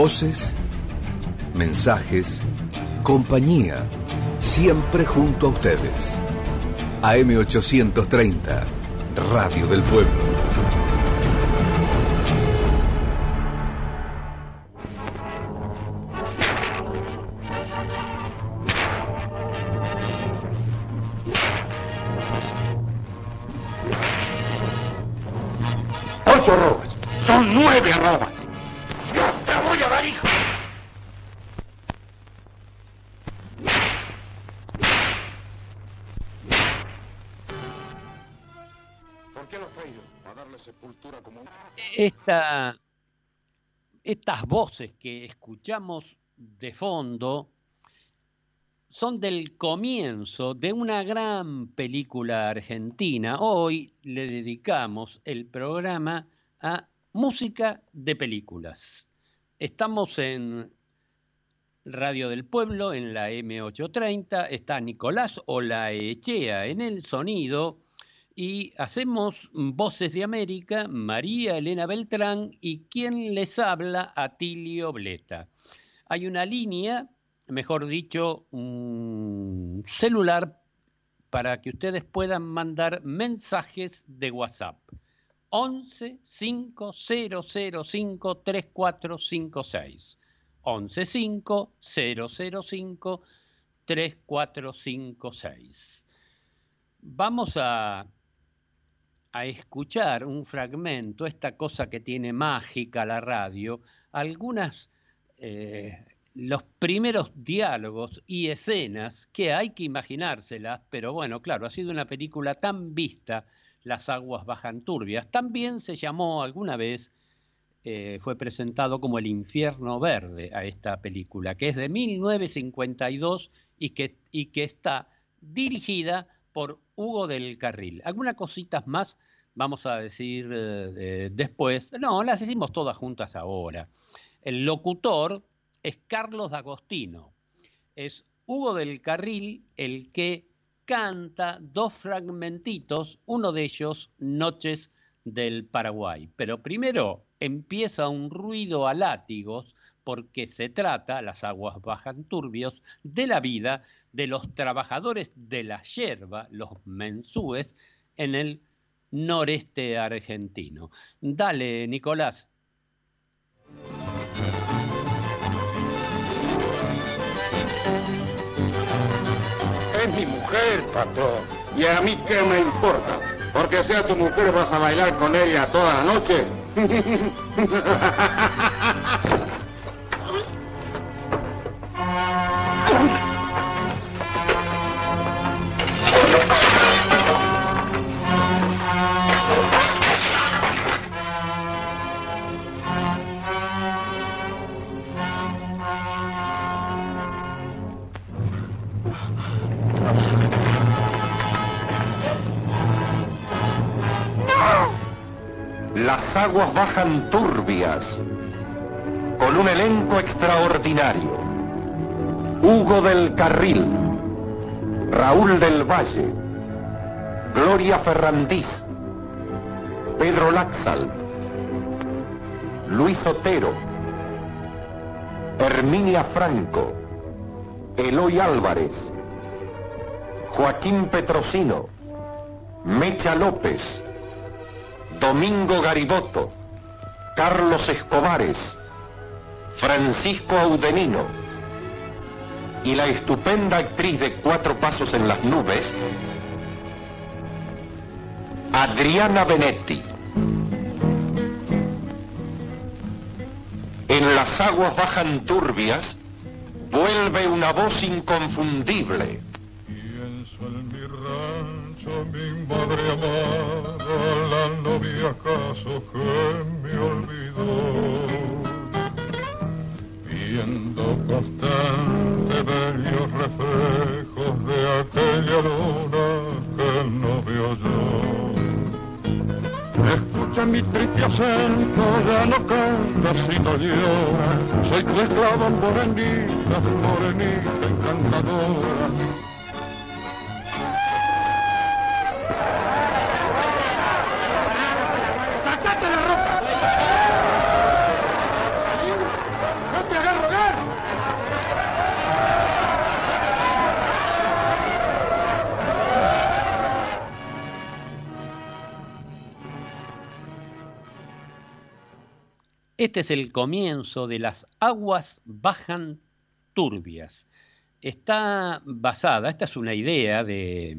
Voces, mensajes, compañía, siempre junto a ustedes. AM830, Radio del Pueblo. Estas voces que escuchamos de fondo son del comienzo de una gran película argentina. Hoy le dedicamos el programa a música de películas. Estamos en Radio del Pueblo, en la M830, está Nicolás Olaechea en el sonido y hacemos Voces de América, María Elena Beltrán y quien les habla, Atilio Bleta. Hay una línea, mejor dicho, un celular para que ustedes puedan mandar mensajes de WhatsApp. 11 5005 3456. 11 5 005 3456. Vamos a, a escuchar un fragmento, esta cosa que tiene mágica la radio, algunas, eh, los primeros diálogos y escenas que hay que imaginárselas, pero bueno, claro, ha sido una película tan vista las aguas bajan turbias. También se llamó alguna vez, eh, fue presentado como El infierno verde a esta película, que es de 1952 y que, y que está dirigida por Hugo del Carril. Algunas cositas más vamos a decir eh, después. No, las decimos todas juntas ahora. El locutor es Carlos D'Agostino. Es Hugo del Carril el que canta dos fragmentitos, uno de ellos Noches del Paraguay. Pero primero empieza un ruido a látigos porque se trata, las aguas bajan turbios, de la vida de los trabajadores de la yerba, los mensúes, en el noreste argentino. Dale, Nicolás. Es mi mujer, patrón. Y a mí qué me importa. Porque sea tu mujer vas a bailar con ella toda la noche. Las aguas bajan turbias, con un elenco extraordinario. Hugo del Carril, Raúl del Valle, Gloria Ferrandiz, Pedro Laxal, Luis Otero, Herminia Franco, Eloy Álvarez, Joaquín Petrosino, Mecha López, Domingo Gariboto, Carlos Escobares, Francisco Audenino y la estupenda actriz de Cuatro Pasos en las Nubes, Adriana Benetti. En las aguas bajan turbias, vuelve una voz inconfundible. Rancho, mi madre amada, la novia acaso que me olvidó. Viendo constante bellos reflejos de aquella luna que no veo yo. Escucha mi triste acento, ya no cantas y no lloras. Soy tu esclava morenita, morenita encantadora. Este es el comienzo de Las aguas bajan turbias. Está basada, esta es una idea de,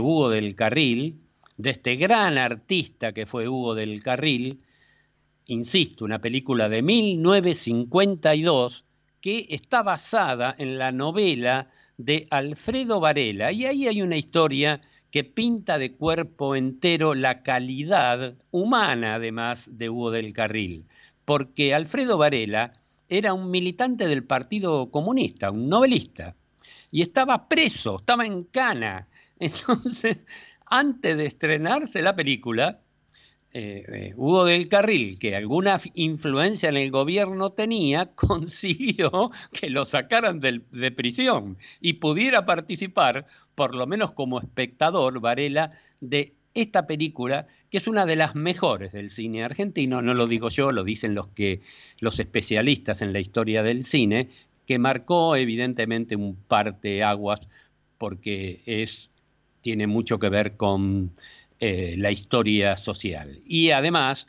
Hugo del Carril, de este gran artista que fue Hugo del Carril, insisto, una película de 1952 que está basada en la novela de Alfredo Varela. Y ahí hay una historia que pinta de cuerpo entero la calidad humana, además, de Hugo del Carril. Porque Alfredo Varela era un militante del Partido Comunista, un novelista, y estaba preso, estaba en cana. Entonces, antes de estrenarse la película, eh, eh, Hugo del Carril, que alguna influencia en el gobierno tenía, consiguió que lo sacaran de prisión y pudiera participar, por lo menos como espectador, Varela, de esta película, que es una de las mejores del cine argentino, no lo digo yo, lo dicen los, que, los especialistas en la historia del cine, que marcó evidentemente un parteaguas porque es, tiene mucho que ver con eh, la historia social. Y además,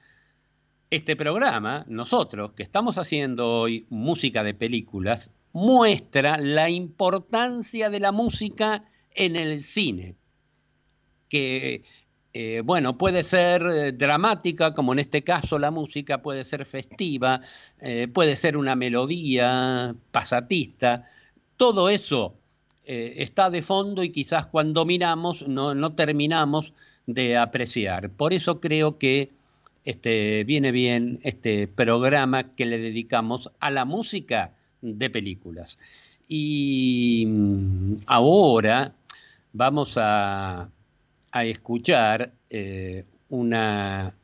este programa, nosotros que estamos haciendo hoy música de películas, muestra la importancia de la música en el cine, que eh, bueno, puede ser eh, dramática, como en este caso la música, puede ser festiva, puede ser una melodía pasatista, todo eso está de fondo y quizás cuando miramos no, no terminamos de apreciar. Por eso creo que este, viene bien este programa que le dedicamos a la música de películas. Y mm, ahora vamos a, escuchar eh, una,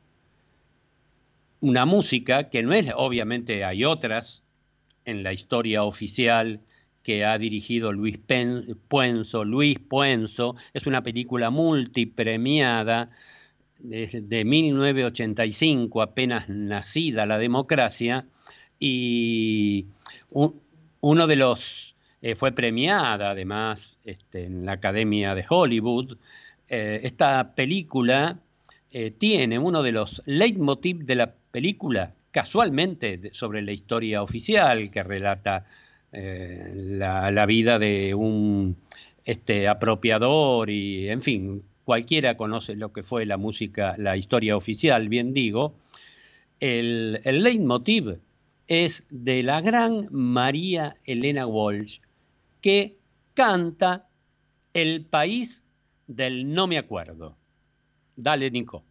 una música que no es, obviamente hay otras en la historia oficial que ha dirigido Luis Puenzo. Luis Puenzo es una película multipremiada de 1985, apenas nacida la democracia, y uno de los, eh, fue premiada además este, en la Academia de Hollywood. Eh, esta película eh, tiene uno de los leitmotiv de la película, casualmente sobre la historia oficial que relata eh, la, vida de un este, apropiador y, en fin, cualquiera conoce lo que fue la música, la historia oficial, bien digo. El, el leitmotiv es de la gran María Elena Walsh, que canta El país del no me acuerdo. Dale, Nico.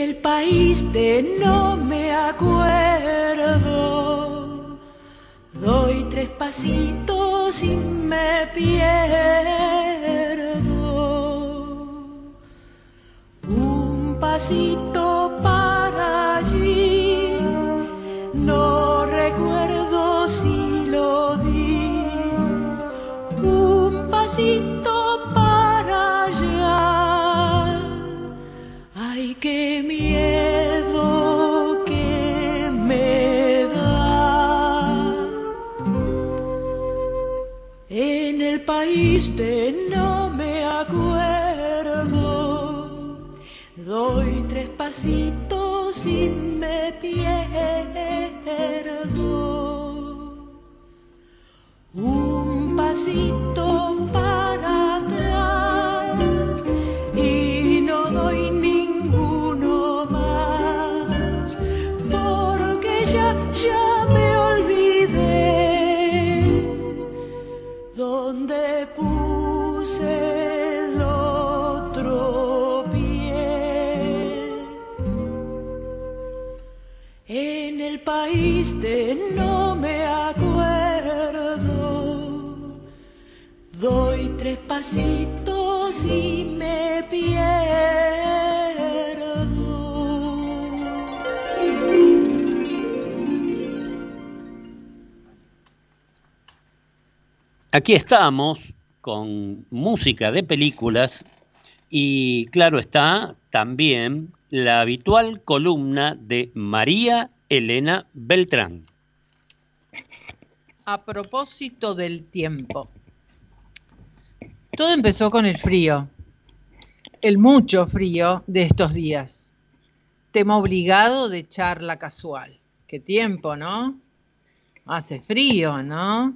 el país de no me acuerdo. Doy tres pasitos y me pierdo. Un pasito Pasito qué miedo que me da. En el país de no me acuerdo, doy tres pasitos y me pierdo. Un pasito Aquí estamos con música de películas y claro está también la habitual columna de María Elena Beltrán. A propósito del tiempo, Todo empezó con el frío, el mucho frío de estos días. Tema obligado de charla casual. Qué tiempo, ¿no? Hace frío, ¿no?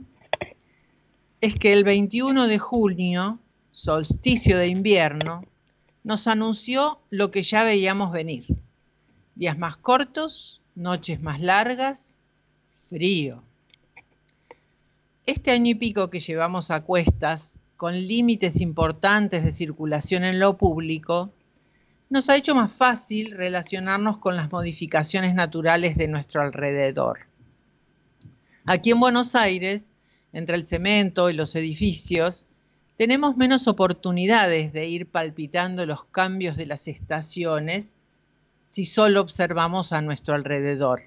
Es que el 21 de junio, solsticio de invierno, nos anunció lo que ya veíamos venir. Días más cortos, noches más largas, frío. Este año y pico que llevamos a cuestas, con límites importantes de circulación en lo público, nos ha hecho más fácil relacionarnos con las modificaciones naturales de nuestro alrededor. Aquí en Buenos Aires, entre el cemento y los edificios, tenemos menos oportunidades de ir palpitando los cambios de las estaciones si solo observamos a nuestro alrededor.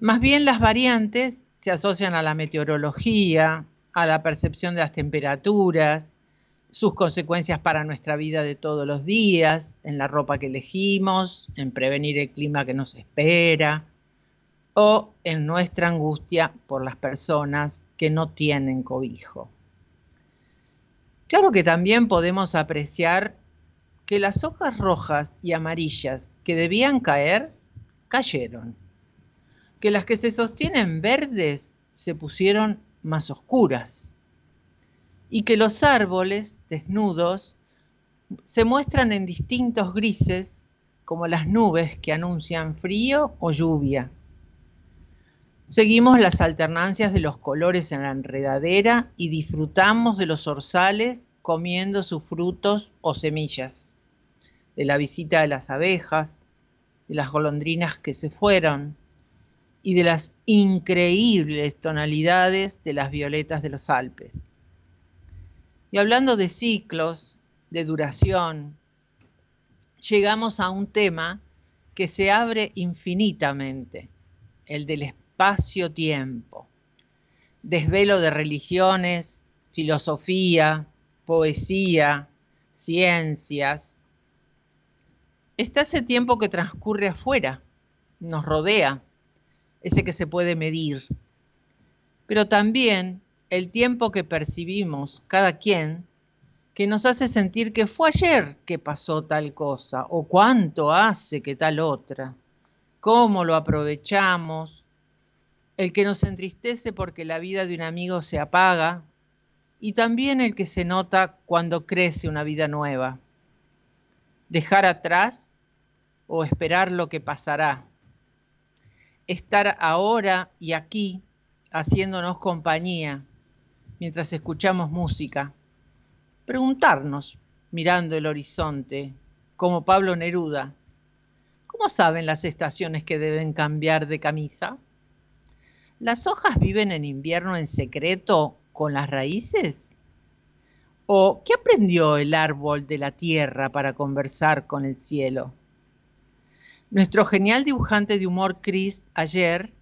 Más bien las variantes se asocian a la meteorología, a la percepción de las temperaturas, sus consecuencias para nuestra vida de todos los días, en la ropa que elegimos, en prevenir el clima que nos espera o en nuestra angustia por las personas que no tienen cobijo. Claro que también podemos apreciar que las hojas rojas y amarillas que debían caer, cayeron. Que las que se sostienen verdes se pusieron más oscuras y que los árboles desnudos se muestran en distintos grises como las nubes que anuncian frío o lluvia. Seguimos las alternancias de los colores en la enredadera y disfrutamos de los orzales comiendo sus frutos o semillas, de la visita de las abejas, de las golondrinas que se fueron, y de las increíbles tonalidades de las violetas de los Alpes. Y hablando de ciclos, de duración, llegamos a un tema que se abre infinitamente, el del espacio-tiempo. Desvelo de religiones, filosofía, poesía, ciencias. Está ese tiempo que transcurre afuera, nos rodea, ese que se puede medir, pero también el tiempo que percibimos cada quien que nos hace sentir que fue ayer que pasó tal cosa o cuánto hace que tal otra, cómo lo aprovechamos, el que nos entristece porque la vida de un amigo se apaga y también el que se nota cuando crece una vida nueva. Dejar atrás o esperar lo que pasará estar ahora y aquí haciéndonos compañía mientras escuchamos música. Preguntarnos, mirando el horizonte, como Pablo Neruda, ¿cómo saben las estaciones que deben cambiar de camisa? ¿Las hojas viven en invierno en secreto con las raíces? ¿O qué aprendió el árbol de la tierra para conversar con el cielo? Nuestro genial dibujante de humor Chris ayer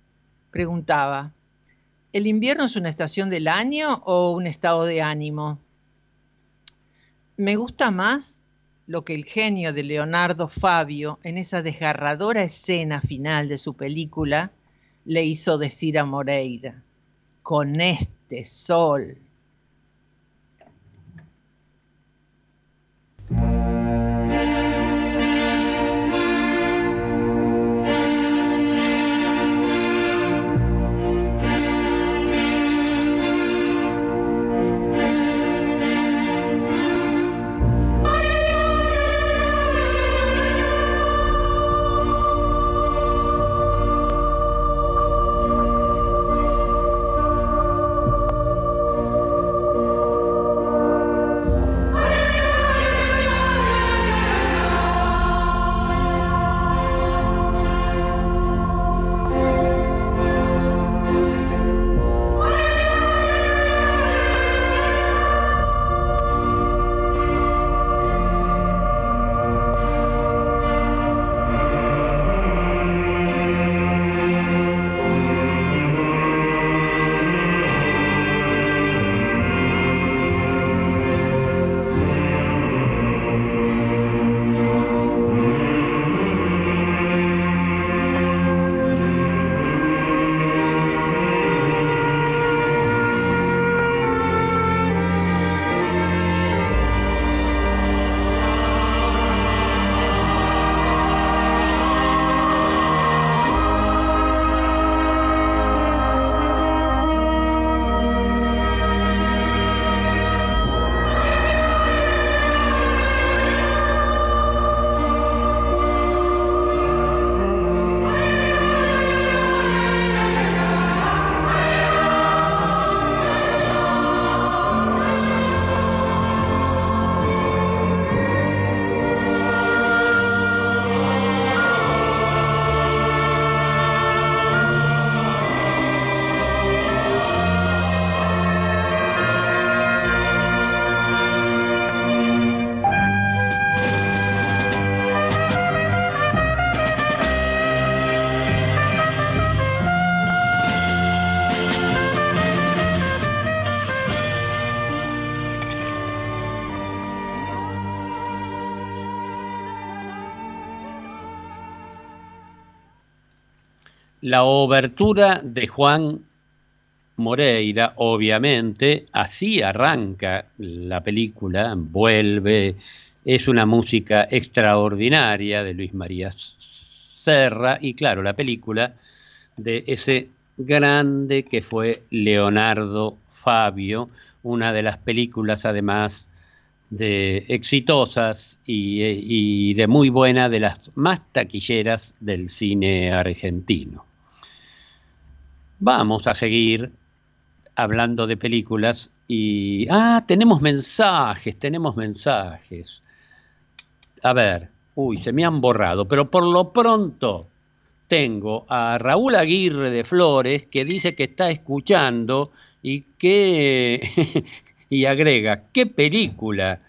preguntaba, ¿el invierno es una estación del año o un estado de ánimo? Me gusta más lo que el genio de Leonardo Fabio en esa desgarradora escena final de su película le hizo decir a Moreira, con este sol. La obertura de Juan Moreira, obviamente, así arranca la película, vuelve, es una música extraordinaria de Luis María Serra y claro, la película de ese grande que fue Leonardo Fabio, una de las películas además de exitosas y, de muy buena, de las más taquilleras del cine argentino. Vamos a seguir hablando de películas y... Ah, tenemos mensajes, tenemos mensajes. A ver, uy, se me han borrado, pero por lo pronto tengo a Raúl Aguirre de Flores que dice que está escuchando y que... y agrega, ¿qué película?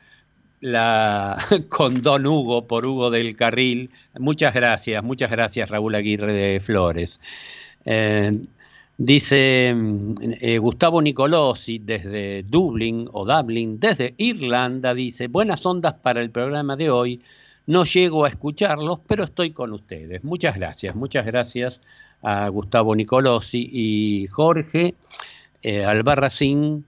La, con Don Hugo por Hugo del Carril. Muchas gracias, muchas gracias Raúl Aguirre de Flores. Eh, Dice mm, eh, Gustavo Nicolosi desde Dublín o Dublin, desde Irlanda, dice, buenas ondas para el programa de hoy. No llego a escucharlos, pero estoy con ustedes. Muchas gracias, muchas gracias a Gustavo Nicolosi y Jorge eh, Albarracín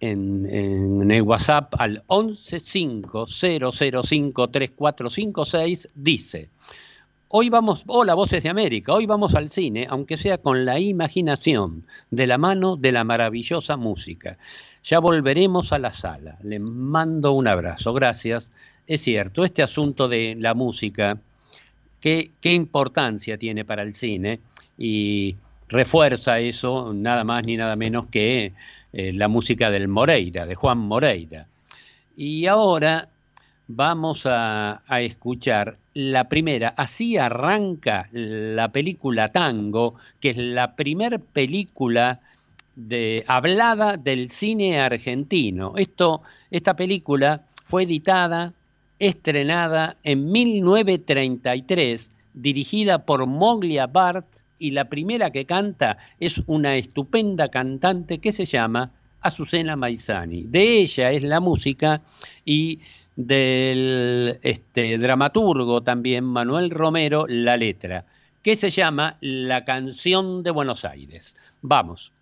en, en, el WhatsApp al 1150053456 dice, Hoy vamos, hola Voces de América, hoy vamos al cine, aunque sea con la imaginación, de la mano de la maravillosa música. Ya volveremos a la sala. Le mando un abrazo, gracias. Es cierto, este asunto de la música, qué, qué importancia tiene para el cine y refuerza eso nada más ni nada menos que eh, la música del Moreira, de Juan Moreira. Y ahora vamos a, escuchar la primera. Así arranca la película Tango, que es la primera película de, hablada del cine argentino. Esto, esta película fue editada, estrenada en 1933, dirigida por Moglia Bart, y la primera que canta es una estupenda cantante que se llama Azucena Maizani. De ella es la música y del este, dramaturgo también Manuel Romero la letra, que se llama La canción de Buenos Aires. Vamos.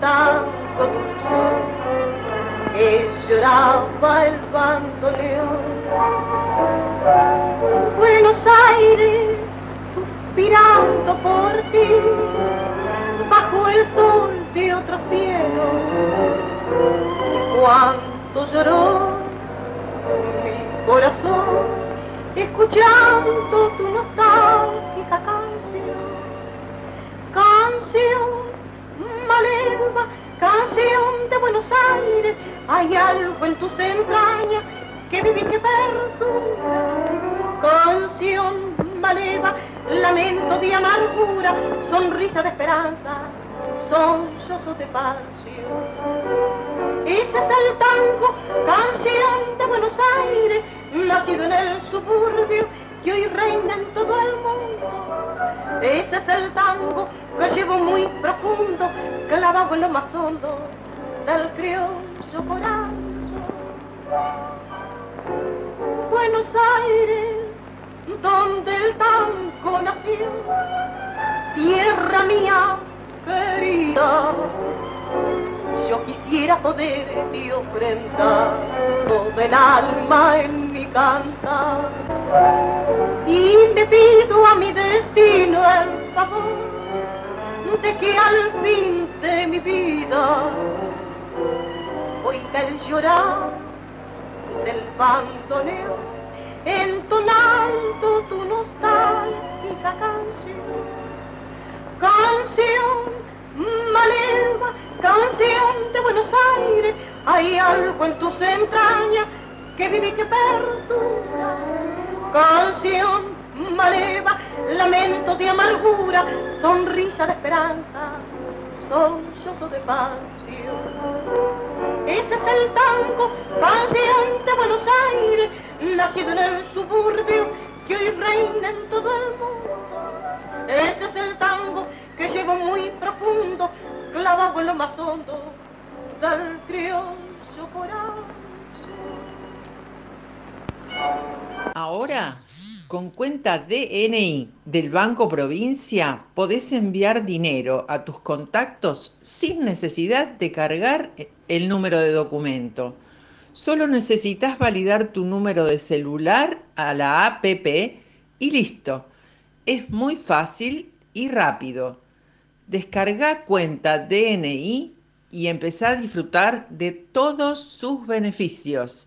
Tango dulce que lloraba el bandoneón. Buenos Aires, suspirando por ti, bajo el sol de otro cielo, cuánto lloró mi corazón escuchando tu nostálgica canción. Canción Buenos Aires, hay algo en tus entrañas que vive y que perdura. Canción maleva, lamento de amargura, sonrisa de esperanza, son de pasión. Ese es el tango, canción de Buenos Aires, nacido en el suburbio que hoy reina en todo el mundo. Ese es el tango que llevo muy profundo, clavado en lo más hondo del criollo corazón. Buenos Aires, donde el tango nació, tierra mía querida yo quisiera poderte ofrendar todo el alma en mi cantar. Y le pido a mi destino el favor de que al fin de llorar del bandoneo entonando tu nostálgica canción. Canción maleva, canción de Buenos Aires, hay algo en tus entrañas que vive y que perdura. Canción maleva, lamento de amargura, sonrisa de esperanza, sollozo de pasión. Ese es el tango, pasión de Buenos Aires, nacido en el suburbio que hoy reina en todo el mundo. Ese es el tango que llevo muy profundo, clavado en lo más hondo del criollo corazón. Ahora, con cuenta DNI del Banco Provincia, podés enviar dinero a tus contactos sin necesidad de cargar el número de documento. Solo necesitas validar tu número de celular a la APP y listo. Es muy fácil y rápido. Descarga cuenta DNI y empezá a disfrutar de todos sus beneficios.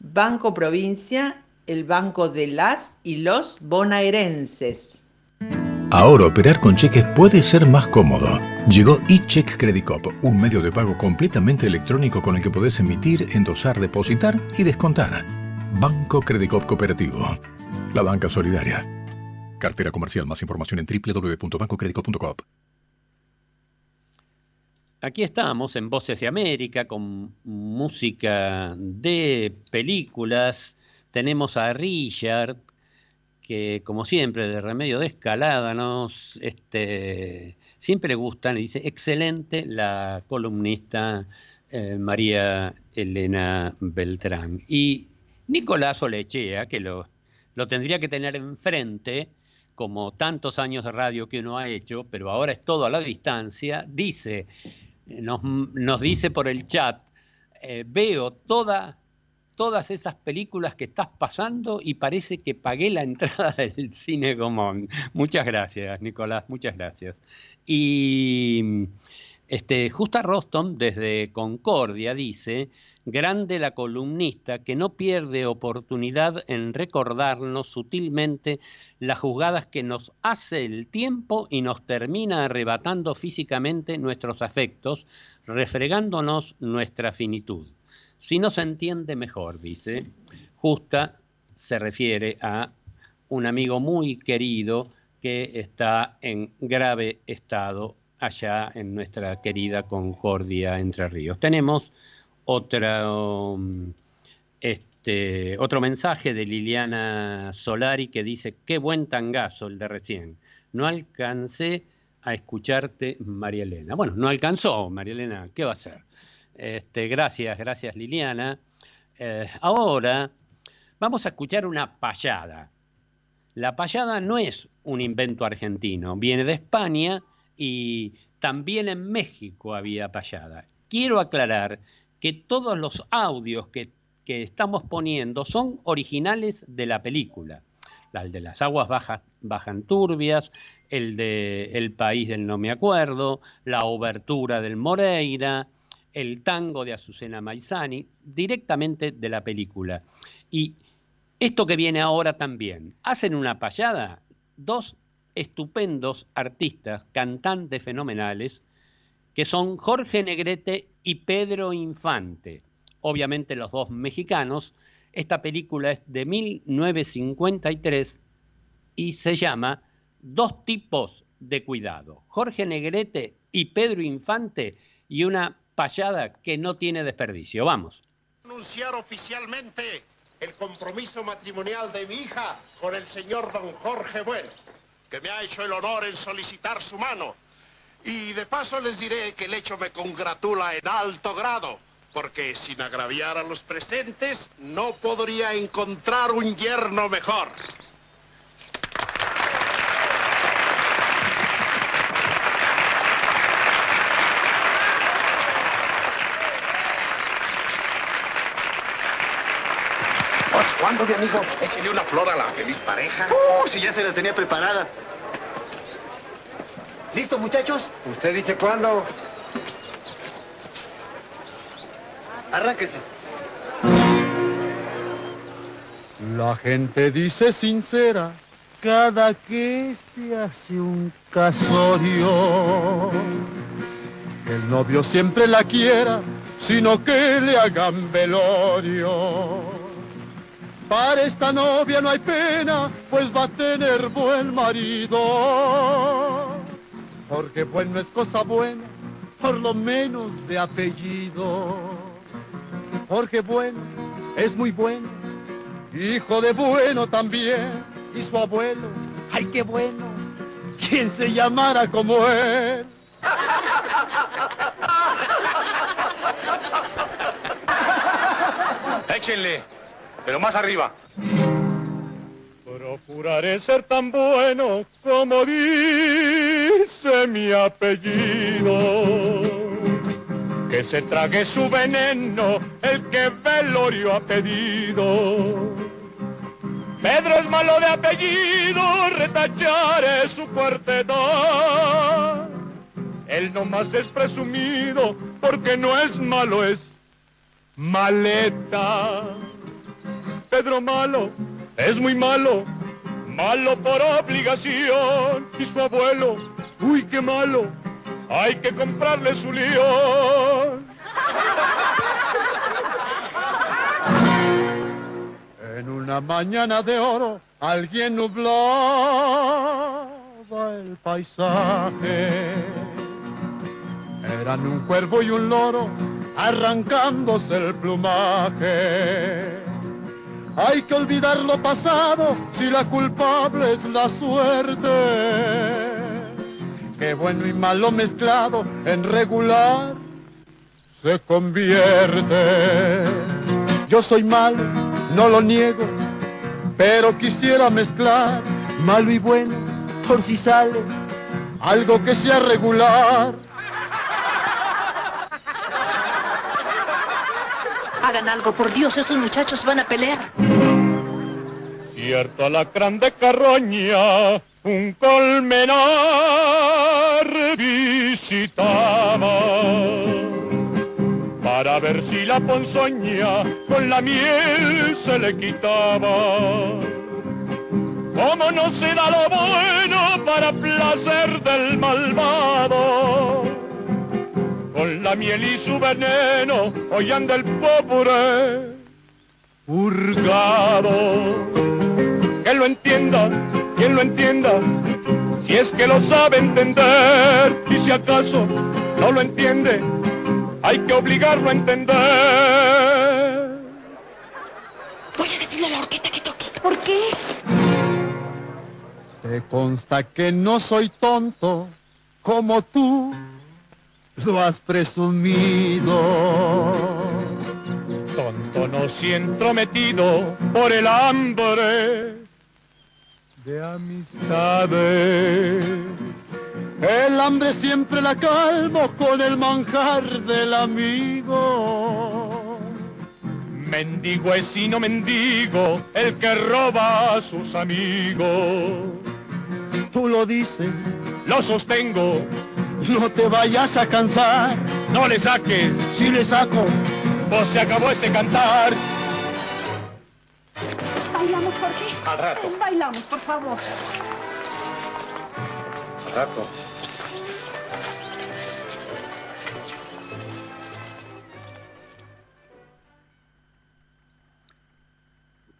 Banco Provincia, el banco de las y los bonaerenses. Ahora operar con cheques puede ser más cómodo. Llegó eCheck Credit Cop, un medio de pago completamente electrónico con el que podés emitir, endosar, depositar y descontar. Banco Credit Cop Cooperativo. La banca solidaria. Cartera comercial. Más información en www.bancocreditcop.com. Aquí estamos en Voces de América con música de películas. Tenemos a Richard, que como siempre, de remedio de escalada, nos este, siempre le gustan, y dice, excelente la columnista eh, María Elena Beltrán. Y Nicolás Olechea, que lo, lo tendría que tener enfrente, como tantos años de radio que uno ha hecho, pero ahora es todo a la distancia, dice, nos, nos dice por el chat, eh, veo toda, todas esas películas que estás pasando y parece que pagué la entrada del cine común. Muchas gracias, Nicolás, muchas gracias. Y este, Justa Rostom desde Concordia dice, grande la columnista que no pierde oportunidad en recordarnos sutilmente las jugadas que nos hace el tiempo y nos termina arrebatando físicamente nuestros afectos, refregándonos nuestra finitud. Si no se entiende mejor, dice, Justa se refiere a un amigo muy querido que está en grave estado allá en nuestra querida Concordia Entre Ríos. Tenemos um, este, otro mensaje de Liliana Solari que dice, qué buen tangazo el de recién. No alcancé a escucharte, María Elena. Bueno, no alcanzó, María Elena, ¿qué va a hacer? Este, gracias, gracias Liliana. Eh, ahora vamos a escuchar una payada. La payada no es un invento argentino, viene de España y también en México había payada. Quiero aclarar que todos los audios que, estamos poniendo son originales de la película. El de las aguas bajas, bajan turbias, el de El país del no me acuerdo, la obertura del Moreira, el tango de Azucena Maizani, directamente de la película. Y esto que viene ahora también, hacen una payada, dos estupendos artistas, cantantes fenomenales, que son Jorge Negrete y Pedro Infante, obviamente los dos mexicanos. Esta película es de 1953 y se llama Dos tipos de cuidado. Jorge Negrete y Pedro Infante y una payada que no tiene desperdicio. Vamos. Anunciar oficialmente el compromiso matrimonial de mi hija con el señor don Jorge Bueno, que me ha hecho el honor en solicitar su mano y de paso les diré que el hecho me congratula en alto grado, porque sin agraviar a los presentes no podría encontrar un yerno mejor. ¿Cuándo, mi amigo? Échale una flor a la feliz pareja. Uh, si ya se la tenía preparada. ¿Listo, muchachos? ¿Usted dice cuándo? Arránquese. La gente dice sincera cada que se hace un casorio. Que el novio siempre la quiera, sino que le hagan velorio. Para esta novia no hay pena, pues va a tener buen marido. Porque bueno es cosa buena, por lo menos de apellido. Porque bueno es muy bueno, hijo de bueno también, y su abuelo, ay qué bueno, quien se llamara como él. Échenle, pero más arriba. Procuraré ser tan bueno como dice mi apellido. Que se trague su veneno el que velorio ha pedido. Pedro es malo de apellido, retacharé su cuarteta. Él nomás es presumido porque no es malo, es maleta. Pedro malo es muy malo, malo por obligación. Y su abuelo, uy, qué malo, hay que comprarle su león. En una mañana de oro, alguien nublaba el paisaje. Eran un cuervo y un loro arrancándose el plumaje. Hay que olvidar lo pasado si la culpable es la suerte. Que bueno y malo mezclado en regular se convierte. Yo soy malo, no lo niego, pero quisiera mezclar malo y bueno por si sale algo que sea regular. Hagan algo, por Dios, esos muchachos van a pelear. Cierto alacrán de carroña, un colmenar visitaba para ver si la ponzoña con la miel se le quitaba. Como no se da lo bueno para placer del malvado con la miel y su veneno, hoy anda el pobre purgado. Que lo entienda, quien lo entienda, si es que lo sabe entender, y si acaso no lo entiende, hay que obligarlo a entender. Voy a decirle a la orquesta que toque. ¿Por qué? Te consta que no soy tonto como tú lo has presumido. Tonto no si entrometido por el hambre de amistades. El hambre siempre la calmo con el manjar del amigo. Mendigo es y no mendigo el que roba a sus amigos. Tú lo dices, lo sostengo, no te vayas a cansar. No le saques. Si le saco. Pues se acabó este cantar. ¿Bailamos, Jorge? Al rato. Bailamos, por favor. Al rato.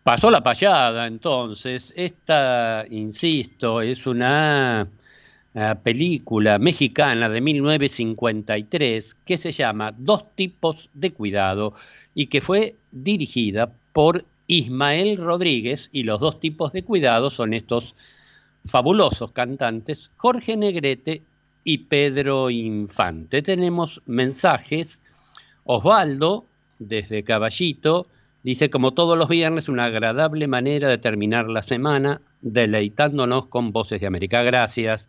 Pasó la payada, entonces. Esta, insisto, es una película mexicana de 1953 que se llama Dos tipos de cuidado y que fue dirigida por Ismael Rodríguez y los dos tipos de cuidado son estos fabulosos cantantes Jorge Negrete y Pedro Infante. Tenemos mensajes. Osvaldo, desde Caballito, dice, como todos los viernes, una agradable manera de terminar la semana, deleitándonos con Voces de América. Gracias.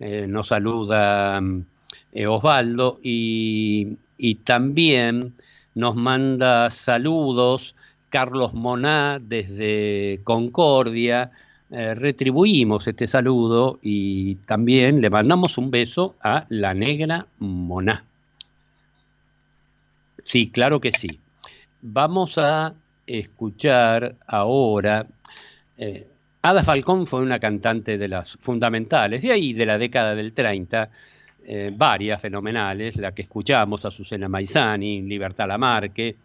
Eh, nos saluda eh, Osvaldo y, también nos manda saludos Carlos Moná desde Concordia. Eh, retribuimos este saludo y también le mandamos un beso a la negra Moná. Sí, claro que sí. Vamos a escuchar ahora. Ada Falcón fue una cantante de las fundamentales, de ahí de la década del 30, eh, varias fenomenales, la que escuchamos, Azucena Maizani, Libertad Lamarque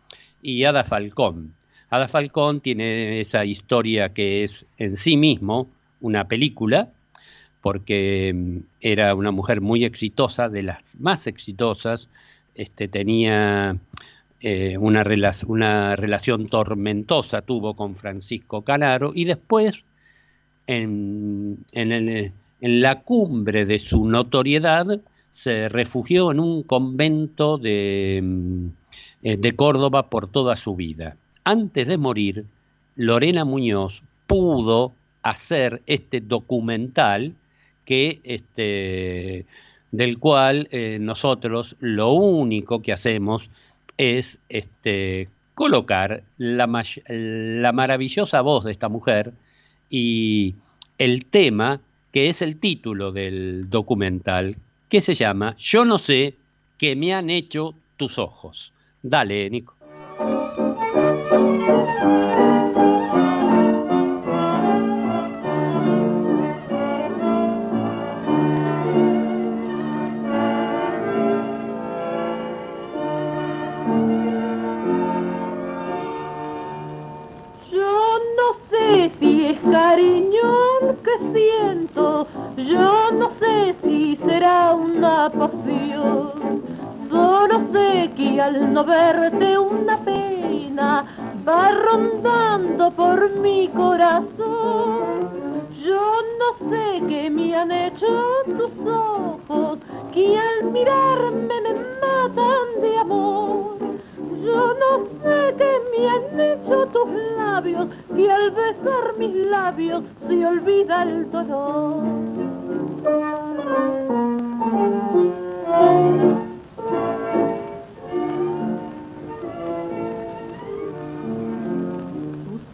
y Ada Falcón. Ada Falcón tiene esa historia que es en sí mismo una película, porque mm, era una mujer muy exitosa, de las más exitosas, este, tenía eh, una, una, relación tormentosa, tuvo con Francisco Canaro, y después, en, la cumbre de su notoriedad, se refugió en un convento de, eh, de Córdoba por toda su vida. Antes de morir, Lorena Muñoz pudo hacer este documental que este, del cual eh, nosotros lo único que hacemos es este, colocar la maravillosa voz de esta mujer y el tema que es el título del documental, que se llama Yo no sé qué me han hecho tus ojos. Dale, Nico. Al no verte una pena va rondando por mi corazón. Yo no sé qué me han hecho tus ojos, que al mirarme me matan de amor. Yo no sé qué me han hecho tus labios, que al besar mis labios se olvida el dolor.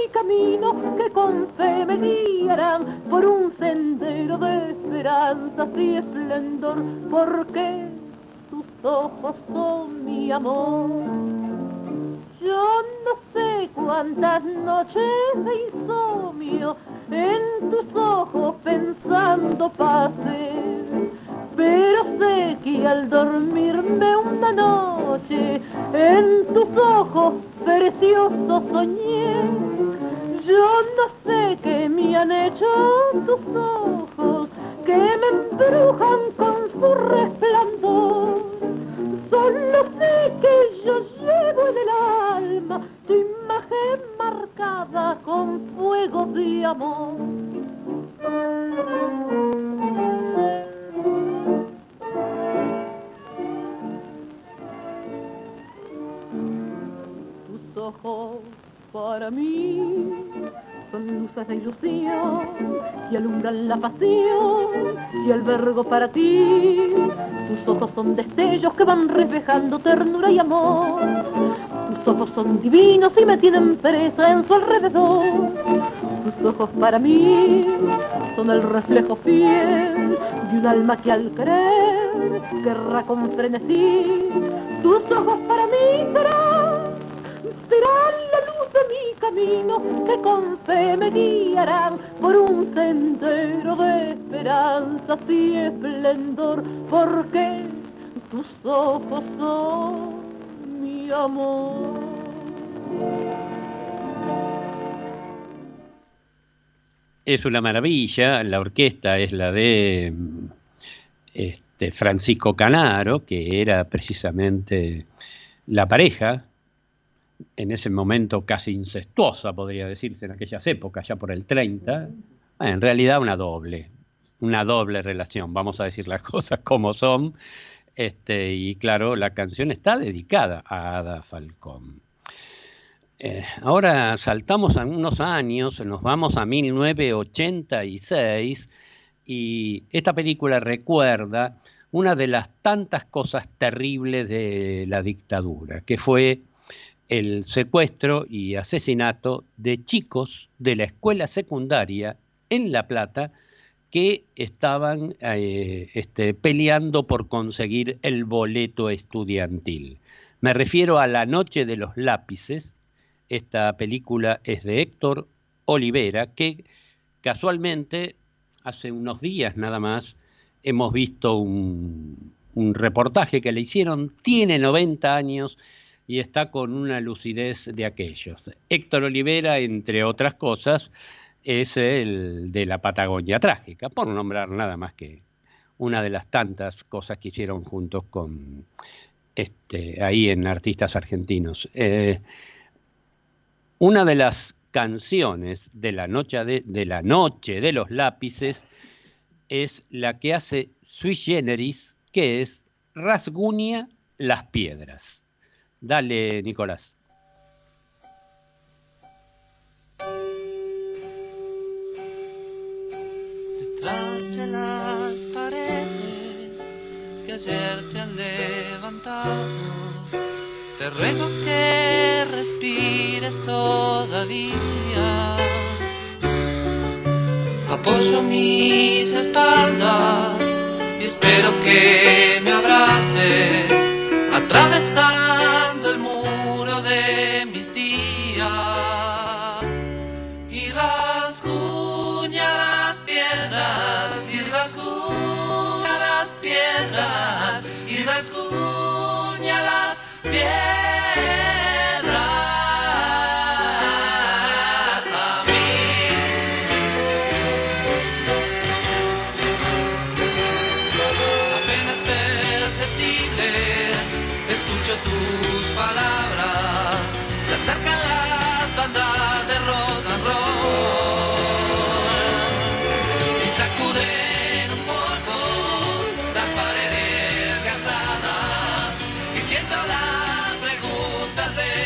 mi camino que con fe me guiarán por un sendero de esperanza y esplendor. Porque ojos son mi amor. Yo no sé cuántas noches de insomnio en tus ojos pensando pasé, pero sé que al dormirme una noche en tus ojos preciosos soñé. Yo no sé qué me han hecho tus ojos, que me embrujan con su resplandor Solo sé que yo llevo en el alma tu imagen marcada con fuego de amor. Tus ojos para mí son luces de ilusión que alumbran la pasión y albergo para ti. Tus ojos son destellos que van reflejando ternura y amor. Tus ojos son divinos y me tienen presa en su alrededor. Tus ojos para mí son el reflejo fiel de un alma que al creer querrá con frenesí. Tus ojos para mí serán, serán mi camino que con fe me guiarán por un sendero de esperanza y esplendor, porque tus ojos son mi amor. Es una maravilla, la orquesta es la de este, Francisco Canaro, que era precisamente la pareja en ese momento casi incestuosa, podría decirse, en aquellas épocas, ya por el 30, en realidad una doble, una doble relación, vamos a decir las cosas como son, este, y claro, la canción está dedicada a Ada Falcón. Eh, ahora saltamos a unos años, nos vamos a 1986 y esta película recuerda una de las tantas cosas terribles de la dictadura, que fue el secuestro y asesinato de chicos de la escuela secundaria en La Plata que estaban eh, este, peleando por conseguir el boleto estudiantil. Me refiero a La Noche de los Lápices. Esta película es de Héctor Olivera, que casualmente hace unos días nada más hemos visto un, un reportaje que le hicieron, tiene 90 años y está con una lucidez de aquellos. Héctor Olivera, entre otras cosas, es el de la Patagonia Trágica, por nombrar nada más que una de las tantas cosas que hicieron juntos con este, ahí en artistas argentinos. Eh, una de las canciones de la, noche de, de la noche de los lápices es la que hace Sui Generis, que es Rasguña las piedras. Dale, Nicolás. Detrás de las paredes que ayer te han levantado, te ruego que respires todavía. Apoyo mis espaldas y espero que me abraces atravesando y rasguña las piedras tarde.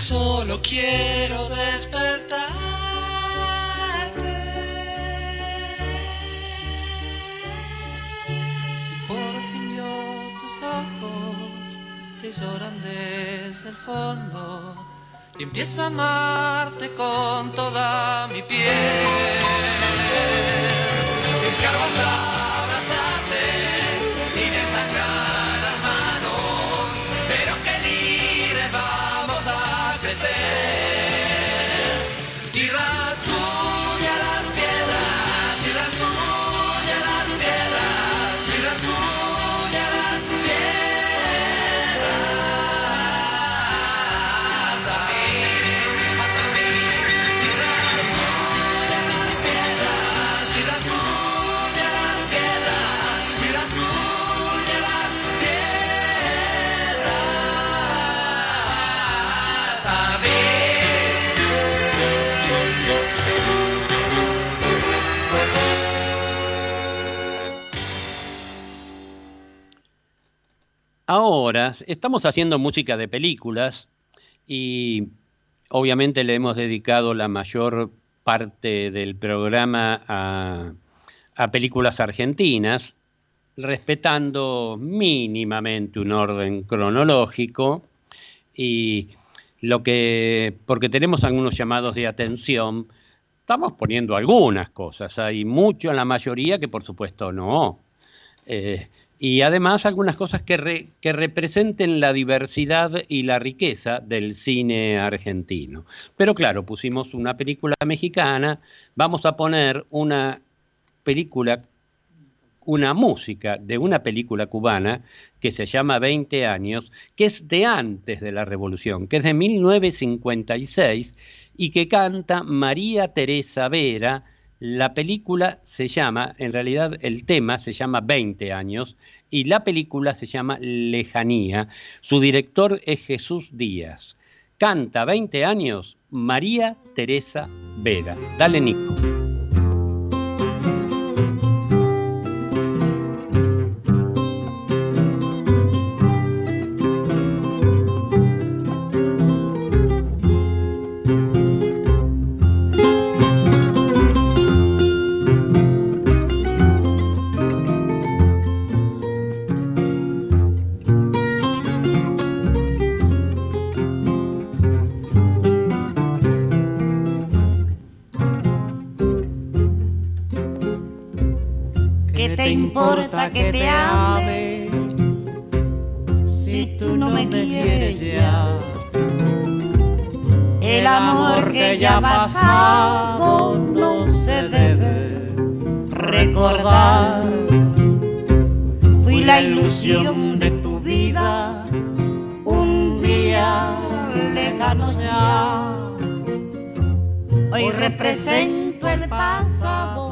Solo quiero despertarte. Por fin yo tus ojos que lloran desde el fondo y empiezo a amarte con toda mi piel. Escarbo Ahora estamos haciendo música de películas y obviamente le hemos dedicado la mayor parte del programa a, películas argentinas, respetando mínimamente un orden cronológico y lo que, porque tenemos algunos llamados de atención, estamos poniendo algunas cosas, hay mucho en la mayoría que por supuesto no. Eh, y además algunas cosas que, re- que representen la diversidad y la riqueza del cine argentino. Pero claro, pusimos una película mexicana, vamos a poner una película, una música de una película cubana que se llama 20 años, que es de antes de la revolución, que es de 1956 y que canta María Teresa Vera, La película se llama, en realidad el tema se llama 20 años y la película se llama Lejanía. Su director es Jesús Díaz. Canta 20 años María Teresa Vera. Dale, Nico. ¿Qué te importa que te ame si tú no me quieres ya? El amor que ya pasado no se debe recordar. Fui la ilusión de tu vida. un día lejano ya. Hoy represento el pasado,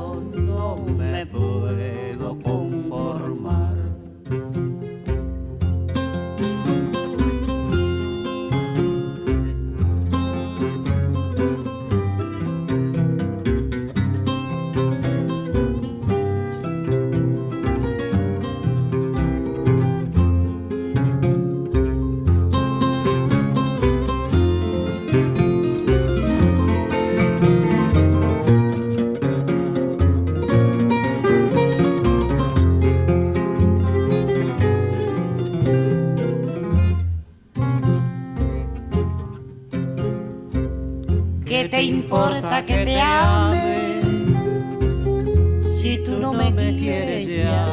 ¿Qué te importa que te ame si tú no me quieres ya?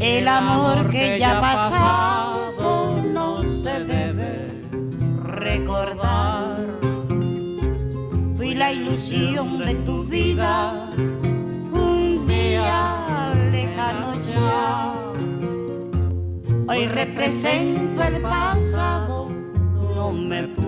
El amor que ya pasado no se debe recordar. Fui la ilusión de tu vida un día lejano ya. Hoy represento el pasado, no me puedo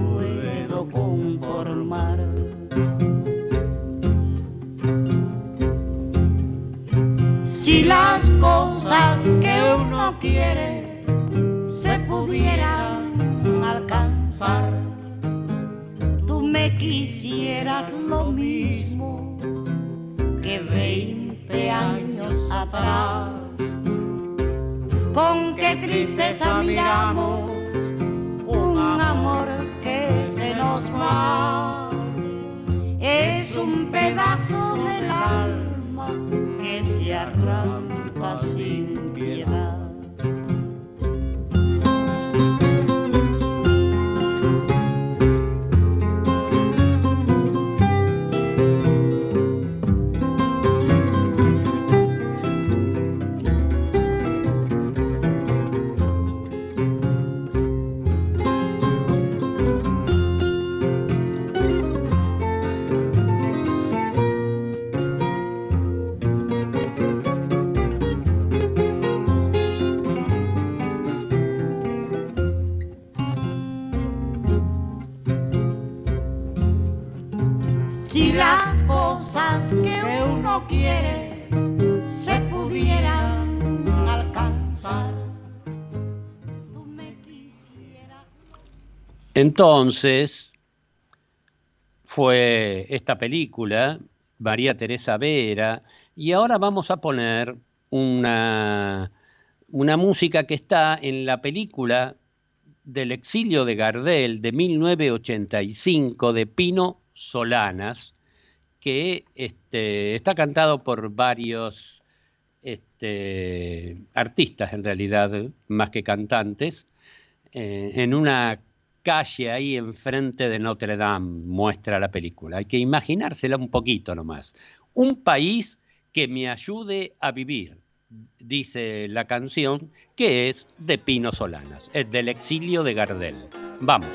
Si las cosas que uno quiere se pudieran alcanzar, tú me quisieras lo mismo que 20 años atrás. Con qué tristeza miramos un amor que se nos va. Es un pedazo del alma que se arranca sin piedad. Entonces, fue esta película, María Teresa Vera, y ahora vamos a poner una, una música que está en la película del exilio de Gardel de 1985 de Pino Solanas, que este, está cantado por varios este, artistas en realidad, más que cantantes, eh, en una calle ahí enfrente de Notre Dame muestra la película. Hay que imaginársela un poquito nomás. Un país que me ayude a vivir, dice la canción, que es de Pino Solanas, es del exilio de Gardel. Vamos.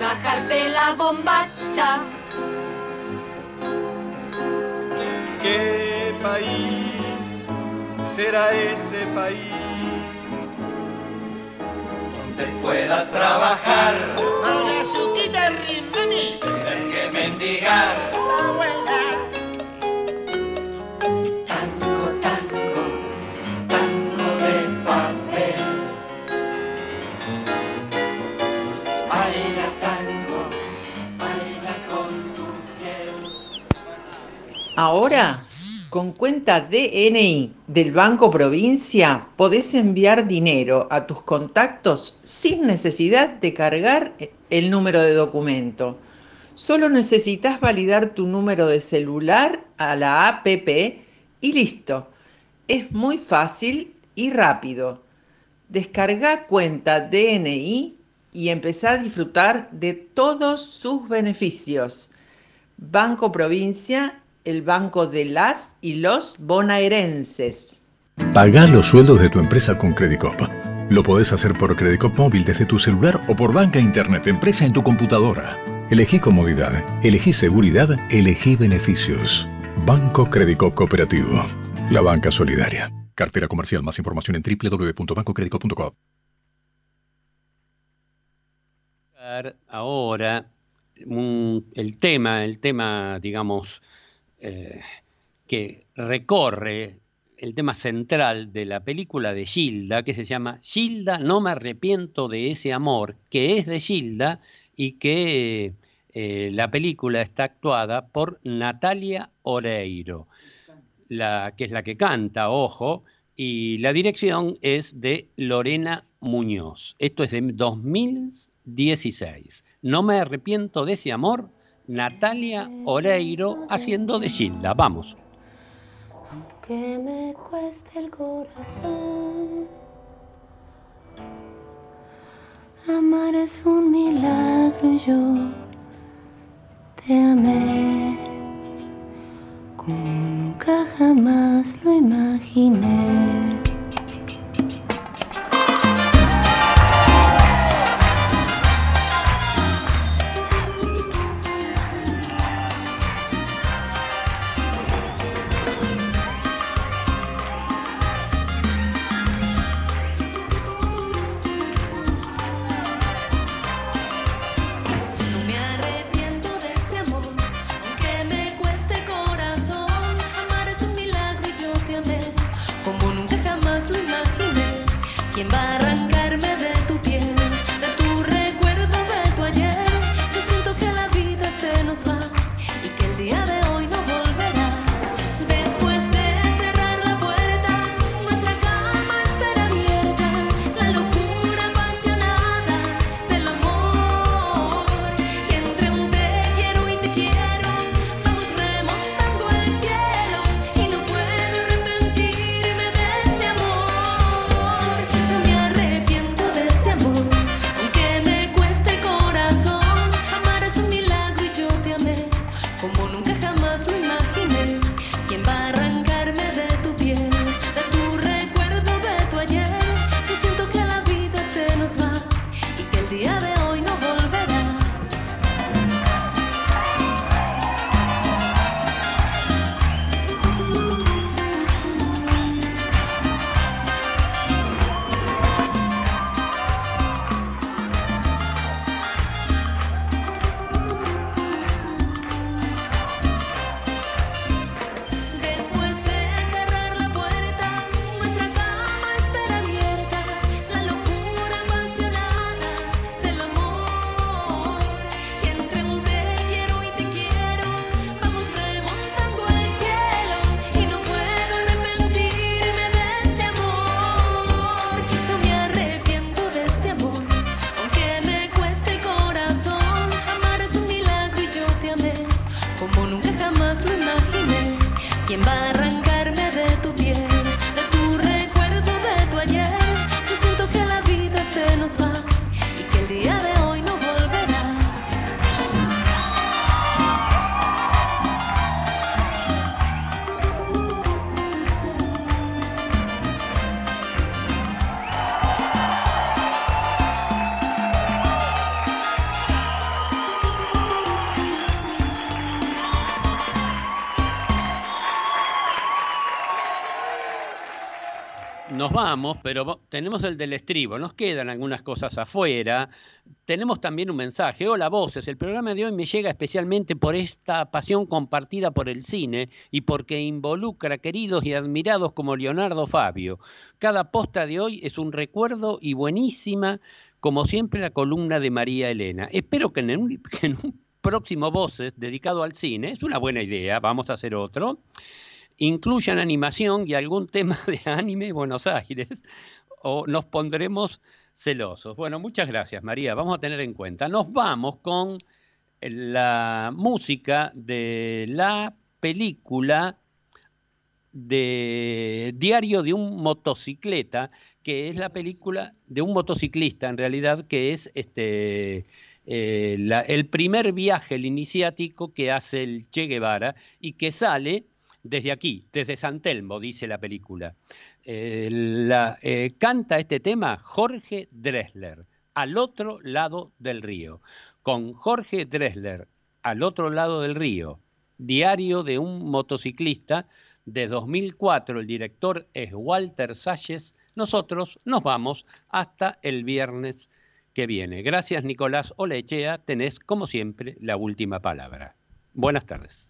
Bajarte la bombacha. ¿Qué país será ese país? Donde puedas trabajar. Una suquita rimami. Tener que mendigar. Ahora, con cuenta DNI del Banco Provincia, podés enviar dinero a tus contactos sin necesidad de cargar el número de documento. Solo necesitas validar tu número de celular a la APP y listo. Es muy fácil y rápido. Descarga cuenta DNI y empezá a disfrutar de todos sus beneficios. Banco Provincia, el banco de las y los bonaerenses. Paga los sueldos de tu empresa con Credicop. Lo podés hacer por Credicop móvil desde tu celular o por banca internet empresa en tu computadora. Elegí comodidad, elegí seguridad, elegí beneficios. Banco Credicop Cooperativo. La banca solidaria. Cartera comercial. Más información en www.bancocredico.com. Ahora, un- el tema, el tema, digamos, eh, que recorre el tema central de la película de Gilda, que se llama Gilda, no me arrepiento de ese amor, que es de Gilda y que eh, la película está actuada por Natalia Oreiro, la, que es la que canta, ojo, y la dirección es de Lorena Muñoz. Esto es de 2016. No me arrepiento de ese amor, Natalia Oreiro haciendo de Gilda. Vamos. Que me cueste el corazón. Amar es un milagro yo te amé como nunca jamás lo imaginé. Pero tenemos el del estribo, nos quedan algunas cosas afuera. Tenemos también un mensaje. Hola, voces. El programa de hoy me llega especialmente por esta pasión compartida por el cine y porque involucra queridos y admirados como Leonardo Fabio. Cada posta de hoy es un recuerdo y buenísima, como siempre, la columna de María Elena. Espero que en un, que en un próximo Voces dedicado al cine, es una buena idea, vamos a hacer otro incluyan animación y algún tema de anime Buenos Aires, o nos pondremos celosos. Bueno, muchas gracias, María. Vamos a tener en cuenta. Nos vamos con la música de la película de Diario de un motocicleta, que es la película de un motociclista, en realidad, que es este eh, el primer viaje, el iniciático que hace el Che Guevara y que sale desde aquí, desde San Telmo, dice la película. Eh, eh, canta este tema Jorge Dressler, al otro lado del río. Con Jorge Dressler, al otro lado del río, diario de un motociclista, de 2004, el director es Walter Salles, nosotros nos vamos hasta el viernes que viene. Gracias Nicolás Olechea, tenés como siempre la última palabra. Buenas tardes.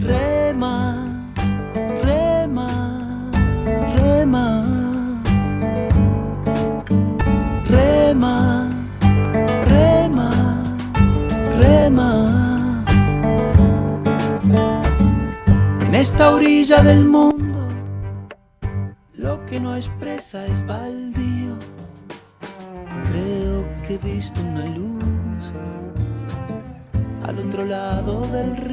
Rema, rema, rema. Rema, rema, rema. En esta orilla del mundo, lo que no expresa es baldío. Creo que he visto una luz al otro lado del río.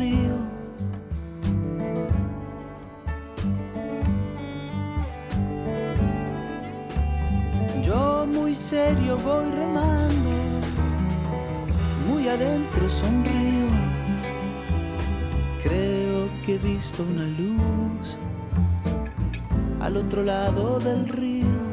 Adentro sonrío. Creo que he visto una luz al otro lado del río.